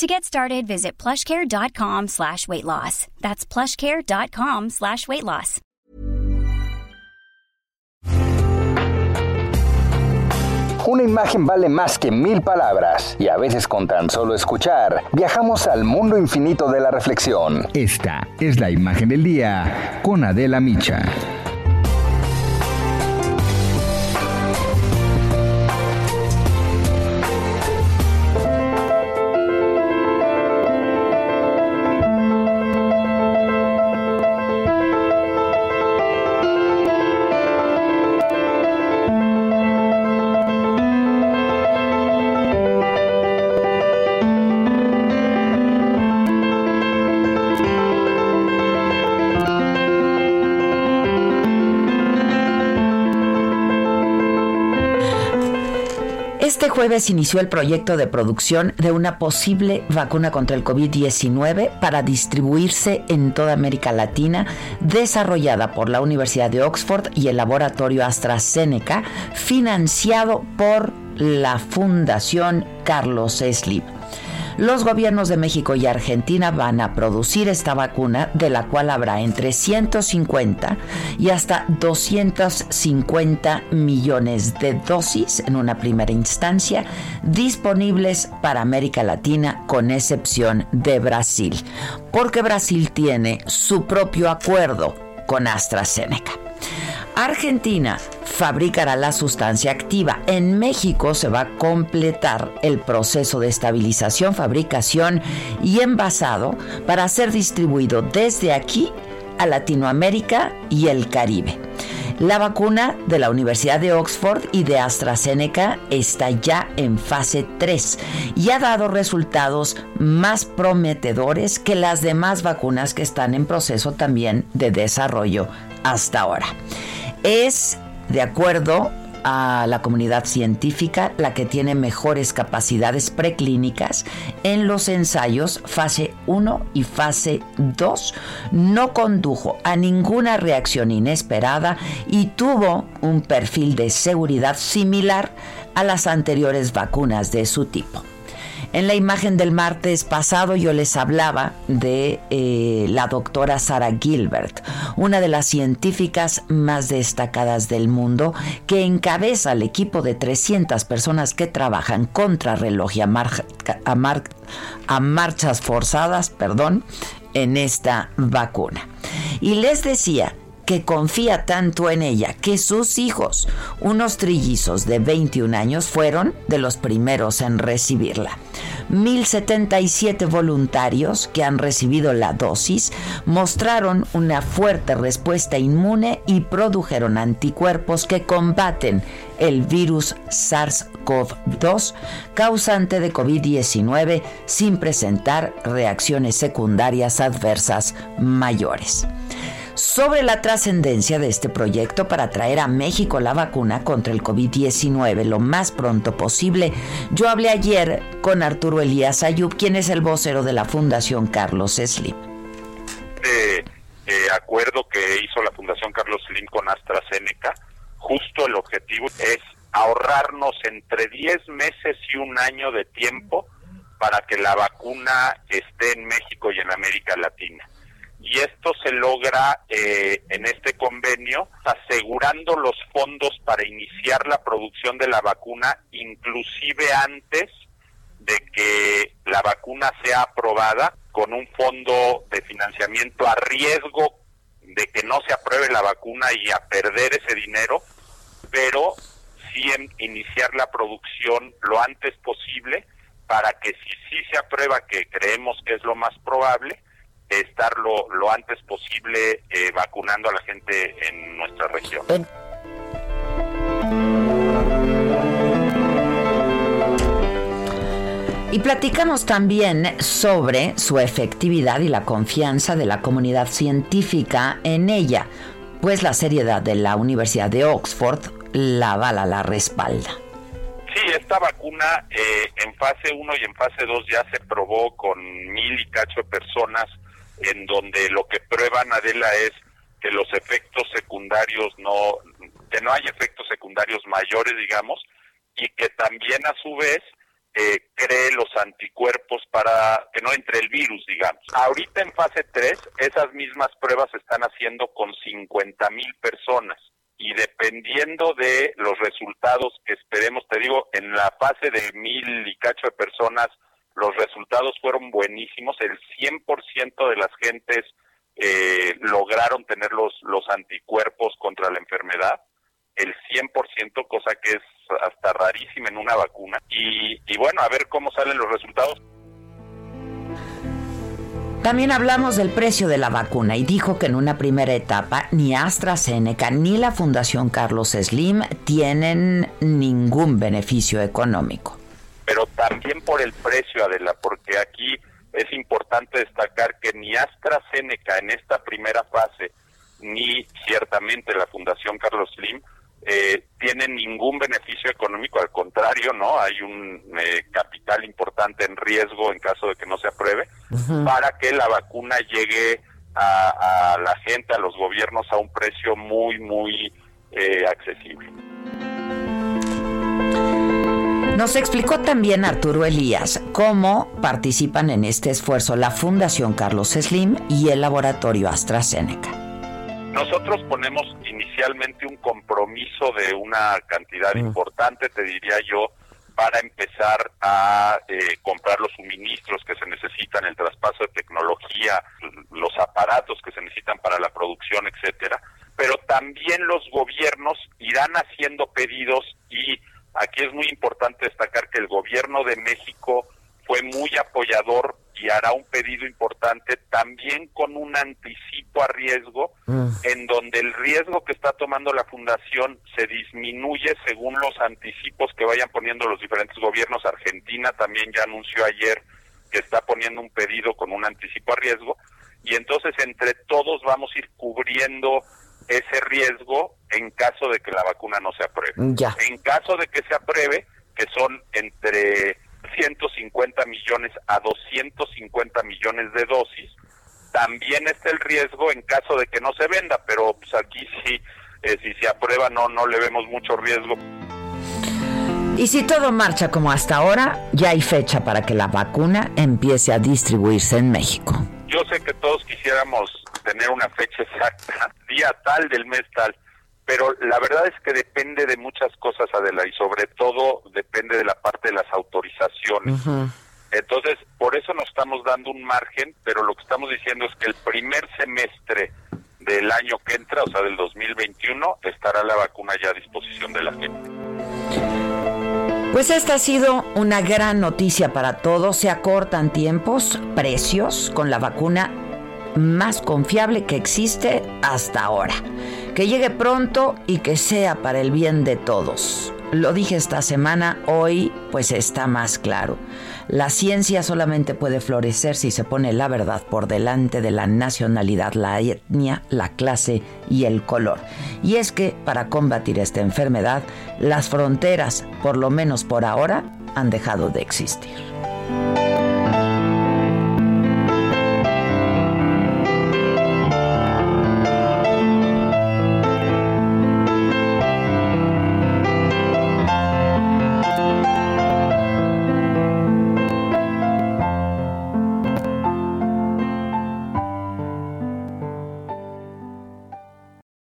To get started, visit plushcare.com slash weight loss. That's plushcare.com slash weight loss. Una imagen vale más que mil palabras y a veces con tan solo escuchar viajamos al mundo infinito de la reflexión. Esta es la imagen del día con Adela Micha. Este jueves inició el proyecto de producción de una posible vacuna contra el COVID-19 para distribuirse en toda América Latina, desarrollada por la Universidad de Oxford y el laboratorio AstraZeneca, financiado por la Fundación Carlos Slim. Los gobiernos de México y Argentina van a producir esta vacuna, de la cual habrá entre 150 y hasta 250 millones de dosis en una primera instancia, disponibles para América Latina, con excepción de Brasil, porque Brasil tiene su propio acuerdo con AstraZeneca. Argentina fabricará la sustancia activa. En México se va a completar el proceso de estabilización, fabricación y envasado para ser distribuido desde aquí a Latinoamérica y el Caribe. La vacuna de la Universidad de Oxford y de AstraZeneca está ya en fase 3 y ha dado resultados más prometedores que las demás vacunas que están en proceso también de desarrollo hasta ahora. Es, de acuerdo a la comunidad científica, la que tiene mejores capacidades preclínicas en los ensayos fase 1 y fase 2. No condujo a ninguna reacción inesperada y tuvo un perfil de seguridad similar a las anteriores vacunas de su tipo. En la imagen del martes pasado yo les hablaba de eh, la doctora Sarah Gilbert, una de las científicas más destacadas del mundo, que encabeza el equipo de 300 personas que trabajan contra reloj y a, a marchas forzadas, perdón, en esta vacuna. Y les decía que confía tanto en ella que sus hijos, unos trillizos de 21 años, fueron de los primeros en recibirla. 1077 voluntarios que han recibido la dosis mostraron una fuerte respuesta inmune y produjeron anticuerpos que combaten el virus SARS-CoV-2 causante de COVID-19 sin presentar reacciones secundarias adversas mayores sobre la trascendencia de este proyecto para traer a México la vacuna contra el COVID-19 lo más pronto posible. Yo hablé ayer con Arturo Elías Ayub, quien es el vocero de la Fundación Carlos Slim. De eh, acuerdo que hizo la Fundación Carlos Slim con AstraZeneca, justo el objetivo es ahorrarnos entre 10 meses y un año de tiempo para que la vacuna esté en México y en América Latina y esto se logra eh, en este convenio asegurando los fondos para iniciar la producción de la vacuna inclusive antes de que la vacuna sea aprobada con un fondo de financiamiento a riesgo de que no se apruebe la vacuna y a perder ese dinero, pero sí iniciar la producción lo antes posible para que si sí se aprueba, que creemos que es lo más probable, estar lo, antes posible eh, vacunando a la gente en nuestra región. Y platicamos también sobre su efectividad y la confianza de la comunidad científica en ella, pues la seriedad de la Universidad de Oxford la bala la respalda. Sí, esta vacuna eh, en fase 1 y en fase 2 ya se probó con mil y cacho de personas, en donde lo que prueban, Adela, es que los efectos secundarios no, que no hay efectos secundarios mayores, digamos, y que también a su vez eh, cree los anticuerpos para que no entre el virus, digamos. Ahorita en fase 3, esas mismas pruebas se están haciendo con 50 mil personas y dependiendo de los resultados que esperemos, te digo, en la fase de mil y cacho de personas, los resultados fueron buenísimos, el 100% de las gentes eh, lograron tener los, los anticuerpos contra la enfermedad, el 100%, cosa que es hasta rarísima en una vacuna. Y, y bueno, a ver cómo salen los resultados. También hablamos del precio de la vacuna y dijo que en una primera etapa ni AstraZeneca ni la Fundación Carlos Slim tienen ningún beneficio económico. Pero también por el precio, Adela, porque aquí es importante destacar que ni AstraZeneca en esta primera fase, ni ciertamente la Fundación Carlos Slim, eh, tienen ningún beneficio económico, al contrario, ¿no? Hay un eh, capital importante en riesgo en caso de que no se apruebe, para que la vacuna llegue a, la gente, a los gobiernos, a un precio muy, muy eh, accesible. Nos explicó también Arturo Elías cómo participan en este esfuerzo la Fundación Carlos Slim y el laboratorio AstraZeneca. Nosotros ponemos inicialmente un compromiso de una cantidad mm. importante, te diría yo, para empezar a eh, comprar los suministros que se necesitan, el traspaso de tecnología, los aparatos que se necesitan para la producción, etcétera. Pero también los gobiernos irán haciendo pedidos y aquí es muy importante destacar que el gobierno de México fue muy apoyador y hará un pedido importante también con un anticipo a riesgo mm. en donde el riesgo que está tomando la fundación se disminuye según los anticipos que vayan poniendo los diferentes gobiernos. Argentina también ya anunció ayer que está poniendo un pedido con un anticipo a riesgo y entonces entre todos vamos a ir cubriendo ese riesgo en caso de que la vacuna no se apruebe. En caso de que se apruebe, que son entre 150 millones a 250 millones de dosis. También está el riesgo en caso de que no se venda, pero pues aquí sí, eh, si se aprueba no, no le vemos mucho riesgo. Y si todo marcha como hasta ahora, ya hay fecha para que la vacuna empiece a distribuirse en México. Yo sé que todos quisiéramos tener una fecha exacta, día tal del mes tal, pero la verdad es que depende de muchas cosas, Adela, y sobre todo depende de la parte de las autorizaciones. Entonces, por eso nos estamos dando un margen, pero lo que estamos diciendo es que el primer semestre del año que entra, o sea, del 2021, estará la vacuna ya a disposición de la gente. Pues esta ha sido una gran noticia para todos. Se acortan tiempos, precios con la vacuna más confiable que existe hasta ahora. Que llegue pronto y que sea para el bien de todos. Lo dije esta semana, hoy pues está más claro. La ciencia solamente puede florecer si se pone la verdad por delante de la nacionalidad, la etnia, la clase y el color. Y es que para combatir esta enfermedad, las fronteras, por lo menos por ahora, han dejado de existir.